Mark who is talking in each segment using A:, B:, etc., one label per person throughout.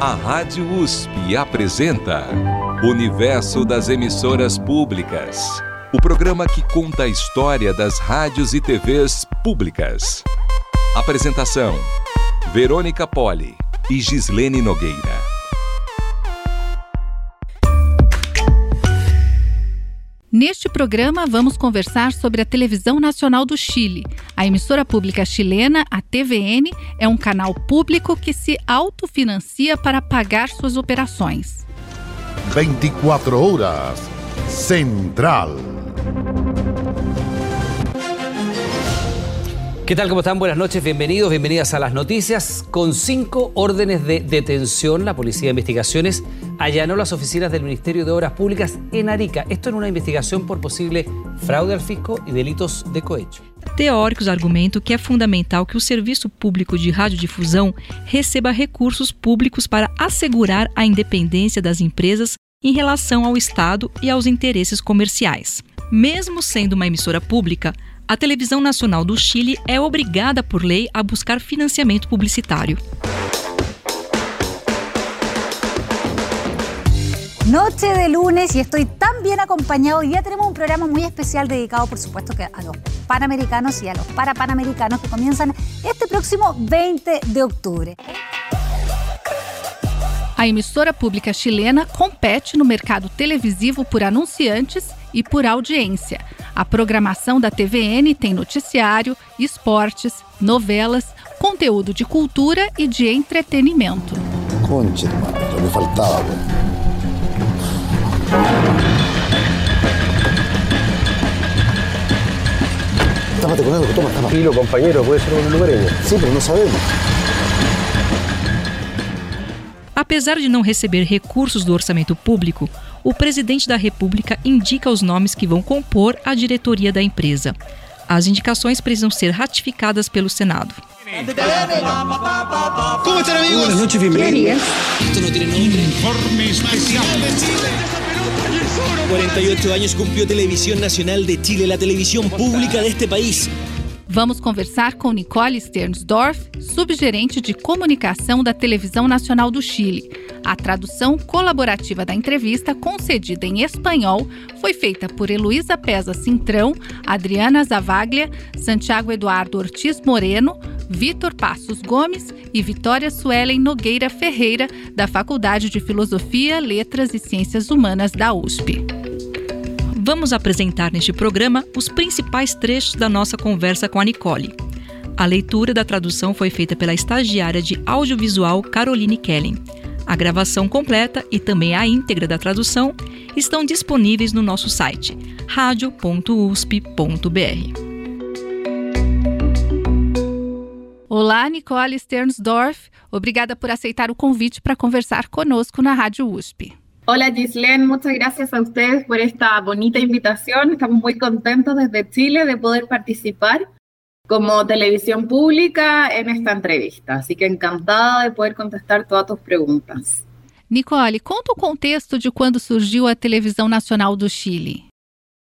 A: A Rádio USP apresenta Universo das Emissoras Públicas. O programa que conta a história das rádios e TVs públicas. Apresentação: Verônica Poli e Gislene Nogueira.
B: Neste programa, vamos conversar sobre a Televisão Nacional do Chile. A emissora pública chilena, a TVN, é um canal público que se autofinancia para pagar suas operações.
C: 24 horas. Central.
D: ¿Qué tal? ¿Cómo están? Buenas noches, bienvenidos, bienvenidas a las noticias. Con cinco órdenes de detención, la Policía de Investigaciones allanó las oficinas del Ministerio de Obras Públicas en Arica. Esto en una investigação por possível fraude ao fisco e delitos de cohecho.
E: Teóricos argumentam que é fundamental que o serviço público de radiodifusão receba recursos públicos para assegurar a independência das empresas em relação ao Estado e aos interesses comerciais. Mesmo sendo uma emissora pública, a Televisão Nacional do Chile é obrigada por lei a buscar financiamento publicitário.
F: Noche de lunes y estoy tan bien acompañado. Hoy día tenemos un programa muy especial dedicado, por supuesto, que a los panamericanos y a los parapanamericanos que comienzan este próximo 20 de octubre.
B: A emissora pública chilena compete no mercado televisivo por anunciantes e por audiência. A programação da TVN tem noticiário, esportes, novelas, conteúdo de cultura e de entretenimento.
C: Concha, mano, me faltava, Tápate con algo, toma, toma.
G: Tranquilo, compañero, puede ser un lugareño.
C: Sí, pero no sabemos.
E: Apesar de não receber recursos do orçamento público, o presidente da República indica os nomes que vão compor a diretoria da empresa. As indicações precisam ser ratificadas pelo Senado.
H: ¿Cómo están amigos? Buenas noches, bienvenidos.
D: Esto no tiene nombre.
H: Informe especial de Chile.
I: 48 años cumplió Televisión Nacional de Chile, la televisión pública de este país.
B: Vamos conversar com Nicole Sternsdorf, subgerente de comunicação da Televisão Nacional do Chile. A tradução colaborativa da entrevista, concedida em espanhol, foi feita por Heloísa Pesa Cintrão, Adriana Zavaglia, Santiago Eduardo Ortiz Moreno, Vitor Passos Gomes e Vitória Suelen Nogueira Ferreira, da Faculdade de Filosofia, Letras e Ciências Humanas da USP.
E: Vamos apresentar neste programa os principais trechos da nossa conversa com a Nicole. A leitura da tradução foi feita pela estagiária de audiovisual Caroline Kellen. A gravação completa e também a íntegra da tradução estão disponíveis no nosso site radio.usp.br.
B: Olá, Nicole Sternsdorf. Obrigada por aceitar o convite para conversar conosco na Rádio USP.
J: Hola Gislene, muchas gracias a ustedes por esta bonita invitación. Estamos muy contentos desde Chile de poder participar como televisión pública en esta entrevista. Así que encantada de poder contestar todas tus preguntas.
B: Nicole, conta o contexto de quando surgiu a Televisão Nacional do Chile.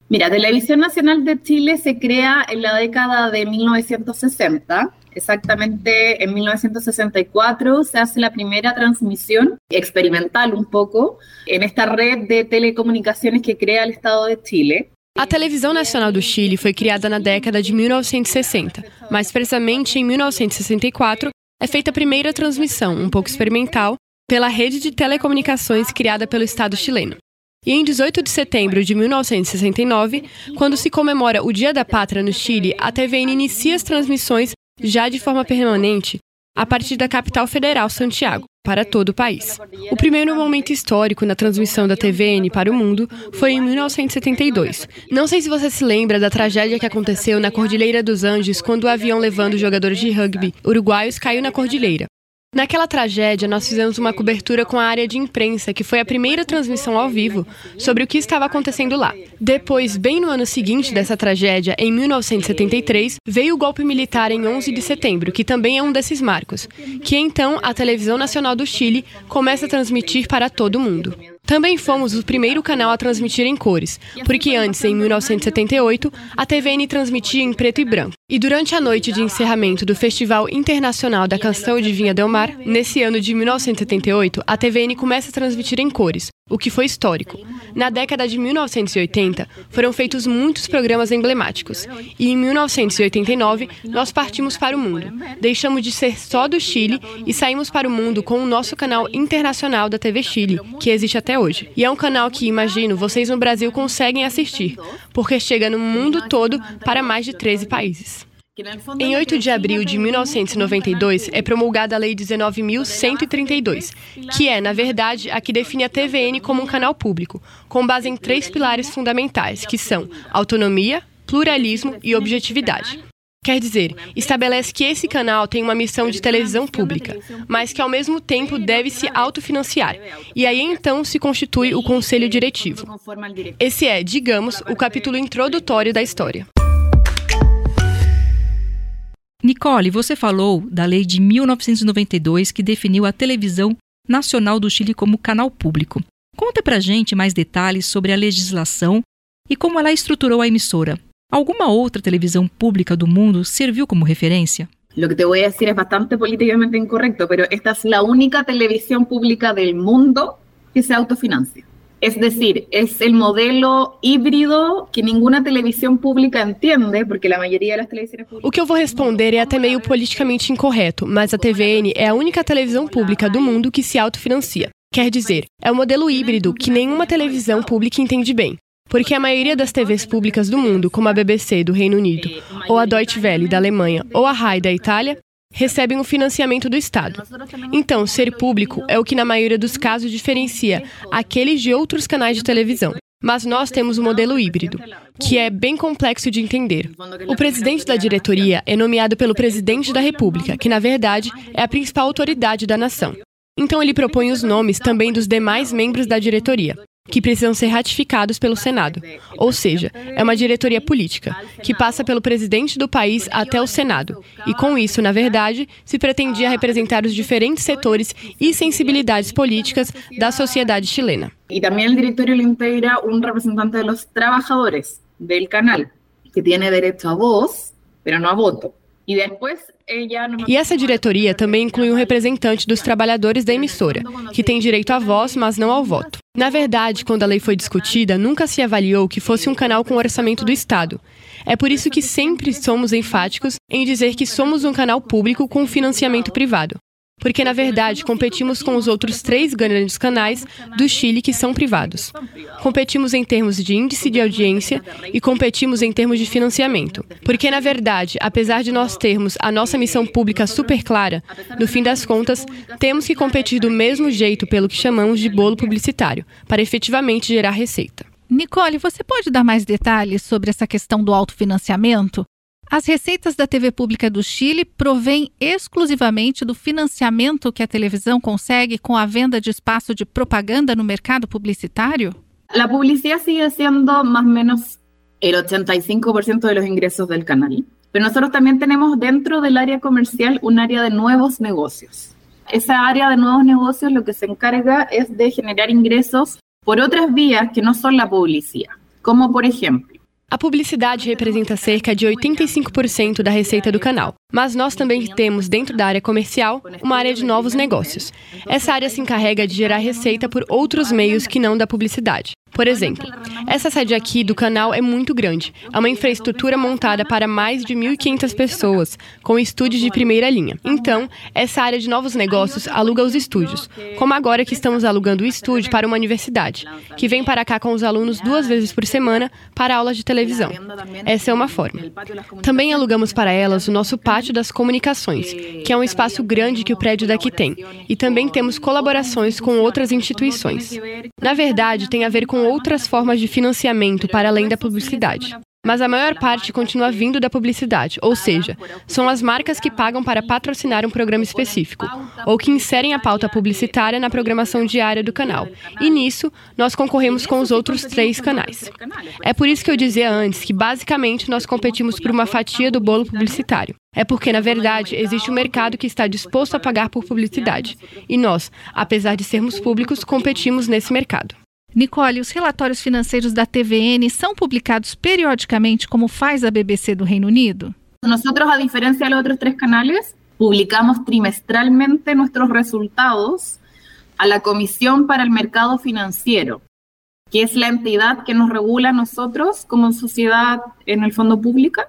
J: Mira, Televisión Nacional de Chile se crea en la década de 1960 Exactamente en 1964 se hace la primera transmisión experimental un poco en esta red de telecomunicaciones que crea el Estado de Chile.
K: A Televisão Nacional do Chile foi criada na década de 1960, mais precisamente em 1964 é feita a primeira transmissão, um pouco experimental, pela rede de telecomunicações criada pelo Estado chileno. E em 18 de setembro de 1969, quando se comemora o Dia da Pátria no Chile, a TVN inicia as transmissões já de forma permanente a partir da capital federal, Santiago, para todo o país. O primeiro momento histórico na transmissão da TVN para o mundo foi em 1972. Não sei se você se lembra da tragédia que aconteceu na Cordilheira dos Andes quando o avião levando jogadores de rugby uruguaios caiu na cordilheira. Naquela tragédia, nós fizemos uma cobertura com a área de imprensa, que foi a primeira transmissão ao vivo sobre o que estava acontecendo lá. Depois, bem no ano seguinte dessa tragédia, em 1973, veio o golpe militar em 11 de setembro, que também é um desses marcos, que então a Televisão Nacional do Chile começa a transmitir para todo mundo. Também fomos o primeiro canal a transmitir em cores, porque antes, em 1978, a TVN transmitia em preto e branco. E durante a noite de encerramento do Festival Internacional da Canção de Vinha Del Mar, nesse ano de 1978, a TVN começa a transmitir em cores, o que foi histórico. Na década de 1980, foram feitos muitos programas emblemáticos, e em 1989 nós partimos para o mundo. Deixamos de ser só do Chile e saímos para o mundo com o nosso canal internacional da TV Chile, que existe até hoje. E é um canal que, imagino, vocês no Brasil conseguem assistir, porque chega no mundo todo para mais de 13 países. Em 8 de abril de 1992 é promulgada a Lei 19.132, que é, na verdade, a que define a TVN como um canal público, com base em três pilares fundamentais, que são autonomia, pluralismo e objetividade. Quer dizer, estabelece que esse canal tem uma missão de televisão pública, mas que ao mesmo tempo deve se autofinanciar. E aí então se constitui o conselho diretivo. Esse é, digamos, o capítulo introdutório da história.
E: Nicole, você falou da lei de 1992 que definiu a televisão nacional do Chile como canal público. Conta pra gente mais detalhes sobre a legislação e como ela estruturou a emissora. ¿Alguna otra televisión pública del mundo sirvió como referencia?
J: Lo que te voy a decir es bastante políticamente incorrecto, pero esta es la única televisión pública del mundo que se autofinancia. Es decir, es el modelo híbrido que ninguna televisión pública entiende, porque la mayoría de las televisiones públicas...
K: O que eu vou responder é até meio politicamente incorreto, mas a TVN é a única televisão pública do mundo que se autofinancia. Quer dizer, é um modelo híbrido que nenhuma televisão pública entende bem. Porque a maioria das TVs públicas do mundo, como a BBC do Reino Unido, ou a Deutsche Welle da Alemanha, ou a RAI da Itália, recebem o financiamento do Estado. Então, ser público é o que na maioria dos casos diferencia aqueles de outros canais de televisão. Mas nós temos um modelo híbrido, que é bem complexo de entender. O presidente da diretoria é nomeado pelo presidente da República, que na verdade é a principal autoridade da nação. Então ele propõe os nomes também dos demais membros da diretoria que precisam ser ratificados pelo Senado. Ou seja, é uma diretoria política, que passa pelo presidente do país até o Senado. E com isso, na verdade, se pretendia representar os diferentes setores e sensibilidades políticas da sociedade chilena.
J: E também o diretório integra um representante dos trabalhadores do canal, que tem direito a voz, mas não a voto.
K: E essa diretoria também inclui um representante dos trabalhadores da emissora, que tem direito à voz, mas não ao voto. Na verdade, quando a lei foi discutida, nunca se avaliou que fosse um canal com orçamento do Estado. É por isso que sempre somos enfáticos em dizer que somos um canal público com financiamento privado porque na verdade competimos com os outros três grandes canais do Chile que são privados. Competimos em termos de índice de audiência e competimos em termos de financiamento. Porque na verdade, apesar de nós termos a nossa missão pública super clara, no fim das contas, temos que competir do mesmo jeito pelo que chamamos de bolo publicitário, para efetivamente gerar receita.
B: Nicole, você pode dar mais detalhes sobre essa questão do autofinanciamento? As receitas da TV Pública do Chile provêm exclusivamente do financiamento que a televisão consegue com a venda de espaço de propaganda no mercado publicitário?
J: A publicidade sigue sendo mais ou menos o 85% de los ingresos del canal. Pero nosotros también tenemos dentro del área comercial un área de nuevos negocios. Esa área de nuevos negocios lo que se encarga es de generar ingresos por otras vías que no son la publicidad, como por ejemplo
K: A publicidade representa cerca de 85% da receita do canal, mas nós também temos dentro da área comercial uma área de novos negócios. Essa área se encarrega de gerar receita por outros meios que não da publicidade. Por exemplo, essa sede aqui do canal é muito grande. É uma infraestrutura montada para mais de 1.500 pessoas, com estúdios de primeira linha. Então, essa área de novos negócios aluga os estúdios, como agora que estamos alugando o estúdio para uma universidade, que vem para cá com os alunos duas vezes por semana para aulas de televisão. Essa é uma forma. Também alugamos para elas o nosso pátio das comunicações, que é um espaço grande que o prédio daqui tem, e também temos colaborações com outras instituições. Na verdade, tem a ver com outras formas de financiamento para além da publicidade. Mas a maior parte continua vindo da publicidade, ou seja, são as marcas que pagam para patrocinar um programa específico, ou que inserem a pauta publicitária na programação diária do canal. E nisso, nós concorremos com os outros três canais. É por isso que eu dizia antes que, basicamente, nós competimos por uma fatia do bolo publicitário. É porque, na verdade, existe um mercado que está disposto a pagar por publicidade. E nós, apesar de sermos públicos, competimos nesse mercado.
B: Nicole, os relatórios financeiros da TVN são publicados periodicamente como faz a BBC do Reino Unido?
J: Nosotros, a diferencia de los otros tres canales, publicamos trimestralmente nuestros resultados a la Comisión para el Mercado Financiero, que es la entidad que nos regula a nosotros como sociedad en el fondo pública.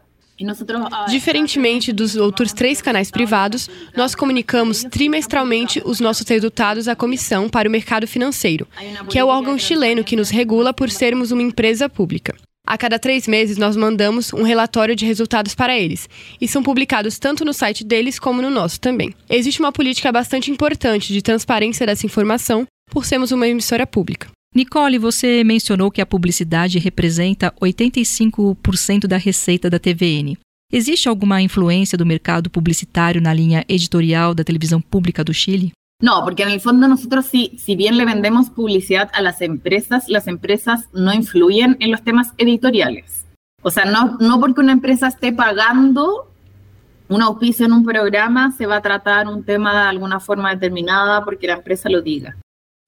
K: Diferentemente dos outros três canais privados, nós comunicamos trimestralmente os nossos resultados à Comissão para o Mercado Financeiro, que é o órgão chileno que nos regula por sermos uma empresa pública. A cada três meses, nós mandamos um relatório de resultados para eles, e são publicados tanto no site deles como no nosso também. Existe uma política bastante importante de transparência dessa informação, por sermos uma emissora pública.
E: Nicole, você mencionou que a publicidade representa 85% da receita da TVN. Existe alguma influência do mercado publicitário na linha editorial da televisão pública do Chile?
J: No, porque en el fondo nosotros si, si bien le vendemos publicidad a las empresas, las empresas no influyen en los temas editoriales. O sea, no, no porque una empresa esté pagando un auspicio en un programa se va a tratar un tema de alguna forma determinada porque la empresa lo diga.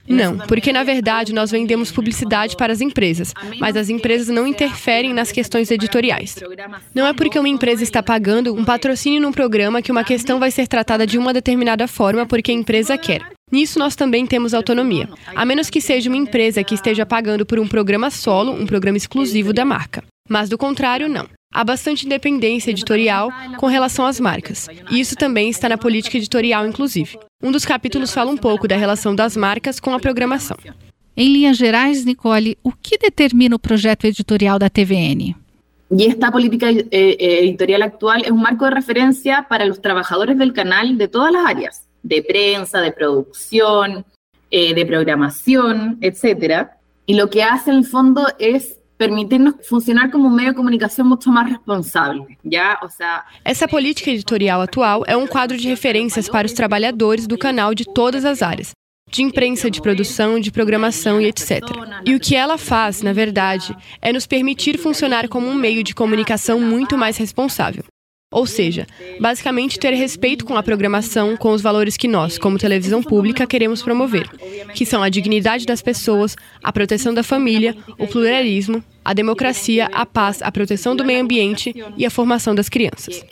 K: Não, porque na verdade nós vendemos publicidade para as empresas, mas as empresas não interferem nas questões editoriais. Não é porque uma empresa está pagando um patrocínio num programa que uma questão vai ser tratada de uma determinada forma porque a empresa quer. Nisso nós também temos autonomia, a menos que seja uma empresa que esteja pagando por um programa solo, um programa exclusivo da marca. Mas do contrário, não. Há bastante independência editorial com relação às marcas. E isso também está na política editorial, inclusive. Um dos capítulos fala um pouco da relação das marcas com a programação.
B: Em linhas gerais, Nicole, o que determina o projeto editorial da TVN?
J: Y esta política eh, editorial actual es un marco de referencia para los trabajadores del canal de todas las áreas, de prensa, de producción, eh, de programación, etc. Y lo que hace en el fondo es permitirnos funcionar como um meio de comunicação muito mais responsável, já? Ou seja,
K: essa política editorial atual é um quadro de referências para os trabalhadores do canal de todas as áreas, de imprensa, de produção, de programação e etc. E o que ela faz, na verdade, é nos permitir funcionar como um meio de comunicação muito mais responsável. Ou seja, basicamente ter respeito com a programação, com os valores que nós, como televisão pública, queremos promover, que são a dignidade das pessoas, a proteção da família, o pluralismo, a democracia, a paz, a proteção do meio ambiente e a formação das crianças.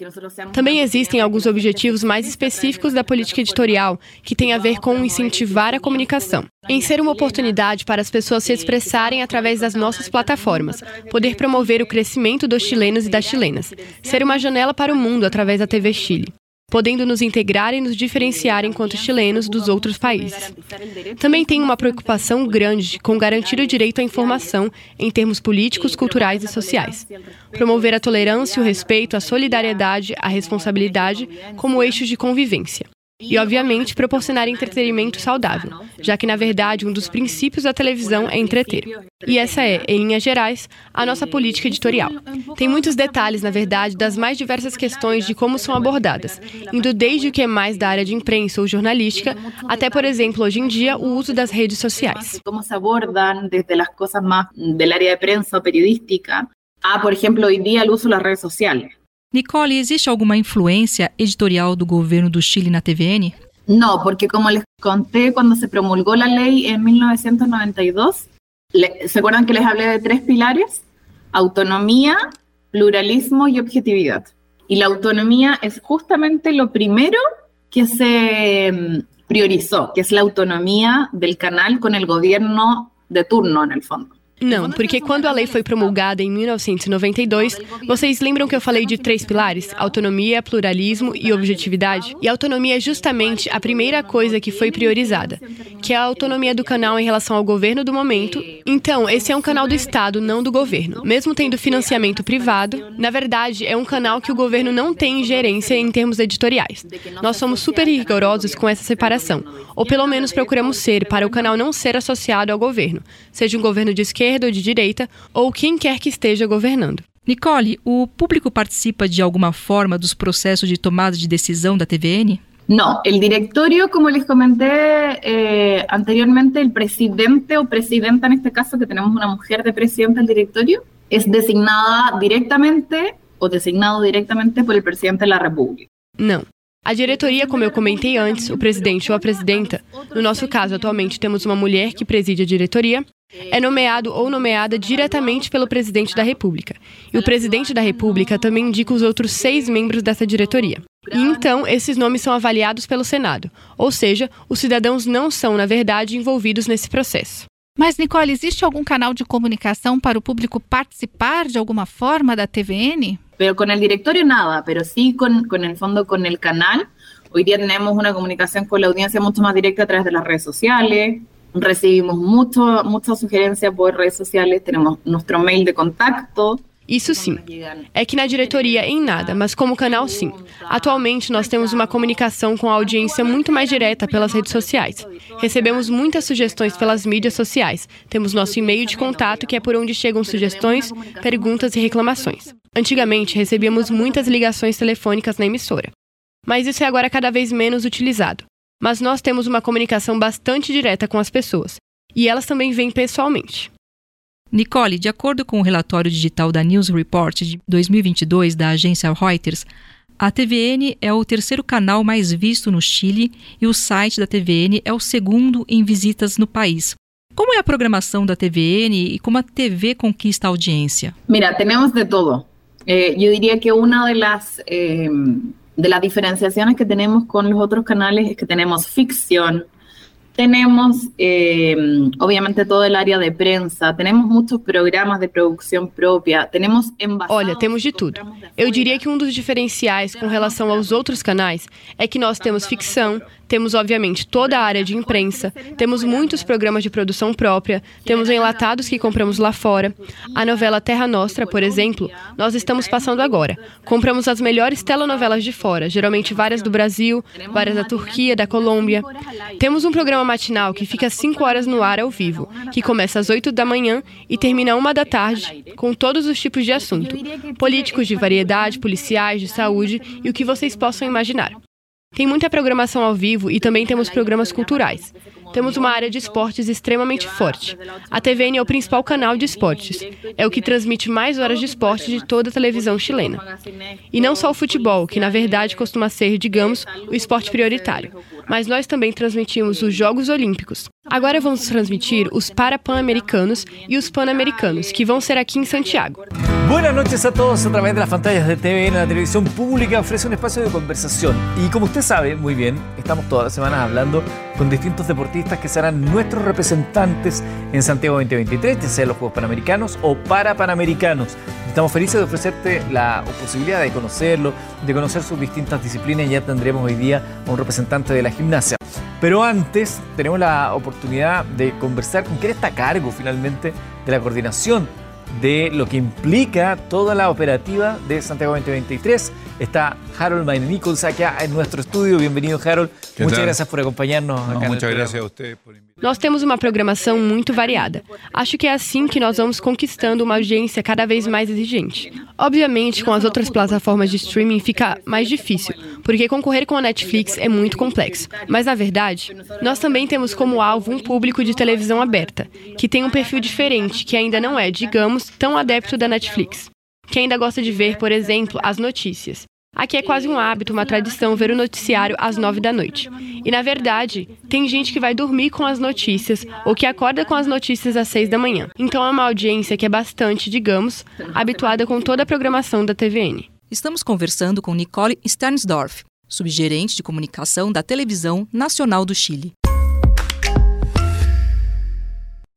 K: Também existem alguns objetivos mais específicos da política editorial que têm a ver com incentivar a comunicação, em ser uma oportunidade para as pessoas se expressarem através das nossas plataformas, poder promover o crescimento dos chilenos e das chilenas, ser uma janela para o mundo através da TV Chile podendo nos integrar e nos diferenciar enquanto chilenos dos outros países. Também tem uma preocupação grande com garantir o direito à informação em termos políticos, culturais e sociais. Promover a tolerância, o respeito, a solidariedade, a responsabilidade como eixos de convivência. E, obviamente, proporcionar entretenimento saudável, já que, na verdade, um dos princípios da televisão é entreter. E essa é, em linhas gerais, a nossa política editorial. Tem muitos detalhes, na verdade, das mais diversas questões de como são abordadas, indo desde o que é mais da área de imprensa ou jornalística, até, por exemplo, hoje em dia, o uso das redes sociais.
J: Como se abordam desde as coisas mais da área de prensa ou periodística a, por exemplo, hoje em dia, o uso das redes sociais.
E: Nicole, existe alguma influência editorial do governo do Chile na TVN?
J: No, porque como les conté, cuando se promulgó la ley en 1992, le, ¿se acuerdan que les hablé de tres pilares? Autonomía, pluralismo y objetividad. Y la autonomía es justamente lo primero que se mm, priorizó, que es la autonomía del canal con el gobierno de turno en el fondo.
K: Não, porque quando a lei foi promulgada em 1992, vocês lembram que eu falei de três pilares: autonomia, pluralismo e objetividade? E autonomia é justamente a primeira coisa que foi priorizada, que é a autonomia do canal em relação ao governo do momento. Então, esse é um canal do Estado, não do governo. Mesmo tendo financiamento privado, na verdade, é um canal que o governo não tem ingerência em termos editoriais. Nós somos super rigorosos com essa separação, ou pelo menos procuramos ser, para o canal não ser associado ao governo, seja um governo de esquerda esquerda ou de direita, ou quem quer que esteja governando.
E: Nicole, o público participa de alguma forma dos processos de tomada de decisão da TVN?
J: No, el directorio, como les comenté eh, anteriormente, el presidente o presidenta, en este caso, que tenemos una mujer de presidente del directorio, es designada directamente o designado directamente por el presidente de la República.
K: Não. A diretoria, como eu comentei antes, o presidente ou a presidenta, no nosso caso, atualmente temos uma mulher que preside a diretoria, é nomeado ou nomeada diretamente pelo presidente da República. E o presidente da República também indica os outros seis membros dessa diretoria. E então, esses nomes são avaliados pelo Senado. Ou seja, os cidadãos não são, na verdade, envolvidos nesse processo.
B: Mas, Nicole, existe algum canal de comunicação para o público participar de alguma forma da TVN?
J: Pero con el directorio nada, pero sí con, con el fondo con el canal. Hoy día tenemos una comunicación con la audiencia mucho más directa a través de las redes sociales. Recibimos mucho, muchas sugerencias por redes sociales, tenemos nuestro mail de contacto.
K: Isso sim. É que na diretoria em nada, mas como canal sim. Atualmente nós temos uma comunicação com a audiência muito mais direta pelas redes sociais. Recebemos muitas sugestões pelas mídias sociais. Temos nosso e-mail de contato que é por onde chegam sugestões, perguntas e reclamações. Antigamente recebíamos muitas ligações telefônicas na emissora. Mas isso é agora cada vez menos utilizado. Mas nós temos uma comunicação bastante direta com as pessoas. E elas também vêm pessoalmente.
E: Nicole, de acordo com o relatório digital da News Report de 2022 da agência Reuters, a TVN é o terceiro canal mais visto no Chile e o site da TVN é o segundo em visitas no país. Como é a programação da TVN e como a TV conquista a audiência?
J: Mira, temos de todo. Eh, yo diría que una de las, eh, de las diferenciaciones que tenemos con los otros canales es que tenemos ficción, Tenemos, eh, obviamente, todo el área de prensa, tenemos muchos programas de produção própria, temos
K: Olha, temos de tudo. Eu diria que um dos diferenciais com relação aos outros canais é que nós temos ficção, temos, obviamente, toda a área de imprensa, temos muitos programas de produção própria, temos enlatados que compramos lá fora. A novela Terra Nostra, por exemplo, nós estamos passando agora. Compramos as melhores telenovelas de fora, geralmente várias do Brasil, várias da Turquia, da Colômbia. Temos um programa matinal que fica 5 horas no ar ao vivo, que começa às 8 da manhã e termina uma da tarde, com todos os tipos de assunto: políticos de variedade, policiais, de saúde e o que vocês possam imaginar. Tem muita programação ao vivo e também temos programas culturais. Temos uma área de esportes extremamente forte. A TVN é o principal canal de esportes. É o que transmite mais horas de esporte de toda a televisão chilena. E não só o futebol, que na verdade costuma ser, digamos, o esporte prioritário. Mas nós também transmitimos os Jogos Olímpicos, Agora vamos transmitir os Parapan-Americanos e os Pan-Americanos, que vão ser aqui em Santiago.
L: Buenas noches a todos a través de las pantallas de TVN, la televisión pública ofrece un espacio de conversación. Y como usted sabe muy bien, estamos todas las semanas hablando con distintos deportistas que serán nuestros representantes en Santiago 2023, ya sea los Juegos Panamericanos o para Panamericanos. Estamos felices de ofrecerte la posibilidad de conocerlo, de conocer sus distintas disciplinas. Ya tendremos hoy día a un representante de la gimnasia. Pero antes tenemos la oportunidad de conversar con quien está a cargo finalmente de la coordinación de lo que implica toda la operativa de Santiago 2023. Está Harold Main Nichols acá en nuestro estudio. Bienvenido, Harold. Muchas tal? gracias por acompanharnos.
M: No,
L: acá
M: muchas gracias a usted por
K: Nós temos uma programação muito variada. Acho que é assim que nós vamos conquistando uma audiência cada vez mais exigente. Obviamente, com as outras plataformas de streaming fica mais difícil, porque concorrer com a Netflix é muito complexo. Mas na verdade, nós também temos como alvo um público de televisão aberta, que tem um perfil diferente, que ainda não é, digamos, tão adepto da Netflix. Que ainda gosta de ver, por exemplo, as notícias. Aqui é quase um hábito, uma tradição ver o noticiário às nove da noite. E na verdade, tem gente que vai dormir com as notícias ou que acorda com as notícias às seis da manhã. Então é uma audiência que é bastante, digamos, habituada com toda a programação da TVN.
E: Estamos conversando com Nicole Sternsdorf, subgerente de comunicação da Televisão Nacional do Chile.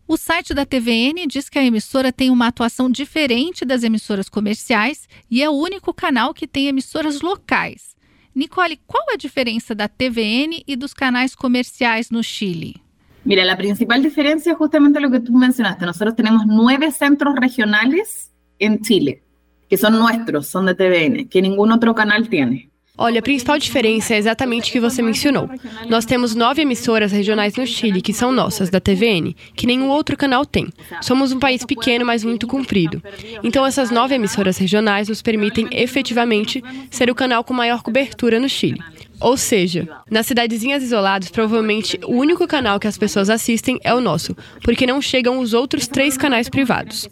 B: O site da TVN diz que a emissora tem uma atuação diferente das emissoras comerciais e é o único canal que tem emissoras locais. Nicole, qual a diferença da TVN e dos canais comerciais no Chile?
J: Mira, a principal diferença é justamente o que tu mencionaste. Nós temos nove centros regionais em Chile, que são nossos, são da TVN, que nenhum outro canal tem.
K: Olha, a principal diferença é exatamente o que você mencionou. Nós temos nove emissoras regionais no Chile, que são nossas, da TVN, que nenhum outro canal tem. Somos um país pequeno, mas muito comprido. Então, essas nove emissoras regionais nos permitem efetivamente ser o canal com maior cobertura no Chile. Ou seja, nas cidadezinhas isoladas, provavelmente o único canal que as pessoas assistem é o nosso, porque não chegam os outros três canais privados.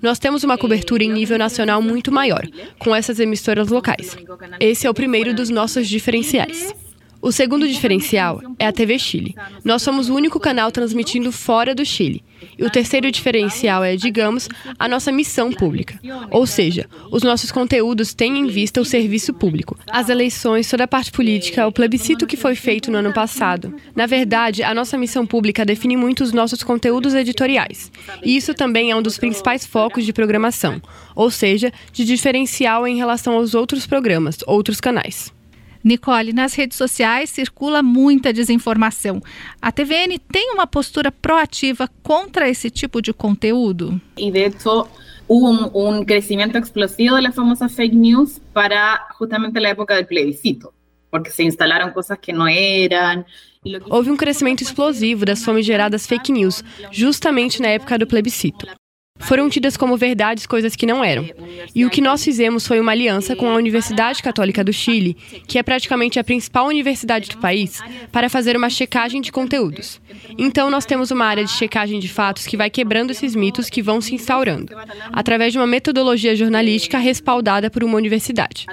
K: Nós temos uma cobertura em nível nacional muito maior, com essas emissoras locais. Esse é o primeiro dos nossos diferenciais. O segundo diferencial é a TV Chile. Nós somos o único canal transmitindo fora do Chile. E o terceiro diferencial é, digamos, a nossa missão pública. Ou seja, os nossos conteúdos têm em vista o serviço público, as eleições, toda a parte política, o plebiscito que foi feito no ano passado. Na verdade, a nossa missão pública define muito os nossos conteúdos editoriais. E isso também é um dos principais focos de programação, ou seja, de diferencial em relação aos outros programas, outros canais.
B: Nicole, nas redes sociais circula muita desinformação. A TVN tem uma postura proativa contra esse tipo de conteúdo?
J: E de hecho, hubo un, un, crecimiento explosivo de las famosas fake news para justamente la época del plebiscito, porque se instalaron cosas que no eran.
K: Houve um crescimento explosivo das famigeradas fake news, justamente na época do plebiscito foram tidas como verdades coisas que não eram. E o que nós fizemos foi uma aliança com a Universidade Católica do Chile, que é praticamente a principal universidade do país, para fazer uma checagem de conteúdos. Então, nós temos uma área de checagem de fatos que vai quebrando esses mitos que vão se instaurando, através de uma metodologia jornalística respaldada por uma universidade.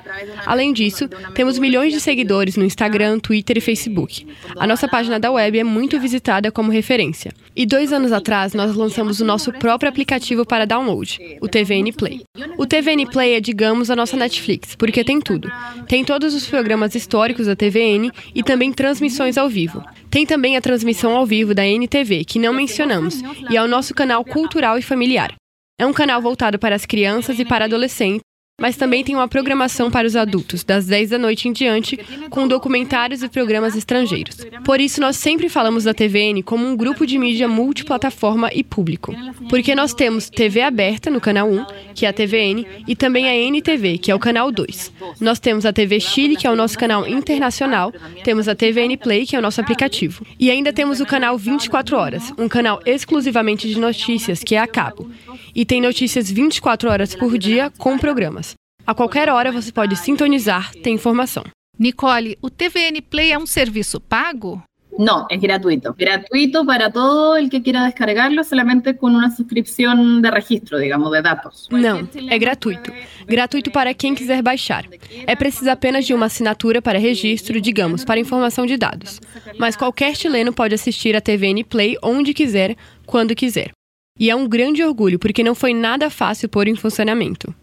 K: Além disso, temos milhões de seguidores no Instagram, Twitter e Facebook. A nossa página da web é muito visitada como referência. E dois anos atrás, nós lançamos o nosso próprio aplicativo para download, o TVN Play. O TVN Play é, digamos, a nossa Netflix, porque tem tudo. Tem todos os programas históricos da TVN e também transmissões ao vivo. Tem também a transmissão ao vivo da NTV, que não mencionamos, e é o nosso canal cultural e familiar. É um canal voltado para as crianças e para adolescentes mas também tem uma programação para os adultos, das 10 da noite em diante, com documentários e programas estrangeiros. Por isso, nós sempre falamos da TVN como um grupo de mídia multiplataforma e público. Porque nós temos TV aberta no canal 1, que é a TVN, e também a NTV, que é o canal 2. Nós temos a TV Chile, que é o nosso canal internacional, temos a TVN Play, que é o nosso aplicativo. E ainda temos o canal 24 Horas, um canal exclusivamente de notícias, que é a cabo. E tem notícias 24 horas por dia com programas. A qualquer hora você pode sintonizar, tem informação.
B: Nicole, o TVN Play é um serviço pago?
J: No, es gratuito. Gratuito para todo el que quiera descargarlo, solamente con una suscripción de registro, digamos, de datos.
K: Não, é gratuito. Gratuito para quem quiser baixar. É preciso apenas de uma assinatura para registro, digamos, para informação de dados. Mas qualquer chileno pode assistir a TVN Play onde quiser, quando quiser. E é um grande orgulho, porque não foi nada fácil pôr em funcionamento.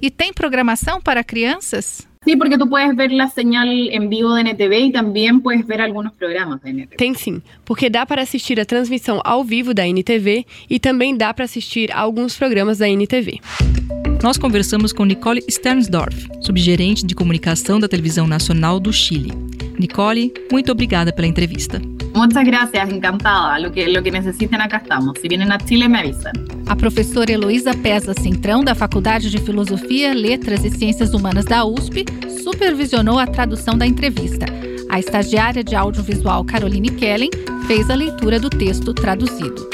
B: E tem programação para crianças?
J: Sí, porque tú puedes ver la señal en vivo de NTV e também puedes ver alguns programas da NTV.
K: Tem sim, porque dá para assistir a transmissão ao vivo da NTV e também dá para assistir a alguns programas da NTV.
E: Nós conversamos com Nicole Sternsdorf, subgerente de comunicação da Televisão Nacional do Chile. Nicole, muito obrigada pela entrevista.
J: Muchas gracias, encantada. Lo que, lo que necesiten, acá estamos. Si vienen a Chile, me avisan.
B: A professora Heloísa Pesa Centrão, da Faculdade de Filosofia, Letras e Ciências Humanas da USP, supervisionou a tradução da entrevista. A estagiária de audiovisual Caroline Kellen fez a leitura do texto traduzido.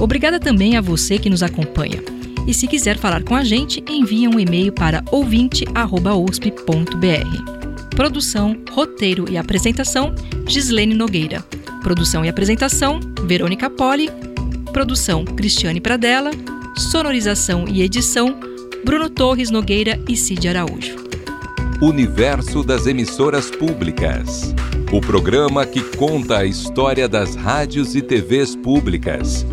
E: Obrigada também a você que nos acompanha. E se quiser falar com a gente, envie um e-mail para ouvinte.usp.br. Produção, roteiro e apresentação, Gislene Nogueira. Produção e apresentação, Verônica Poli. Produção, Cristiane Pradella. Sonorização e edição, Bruno Torres Nogueira e Cid Araújo.
A: Universo das Emissoras Públicas. O programa que conta a história das rádios e TVs públicas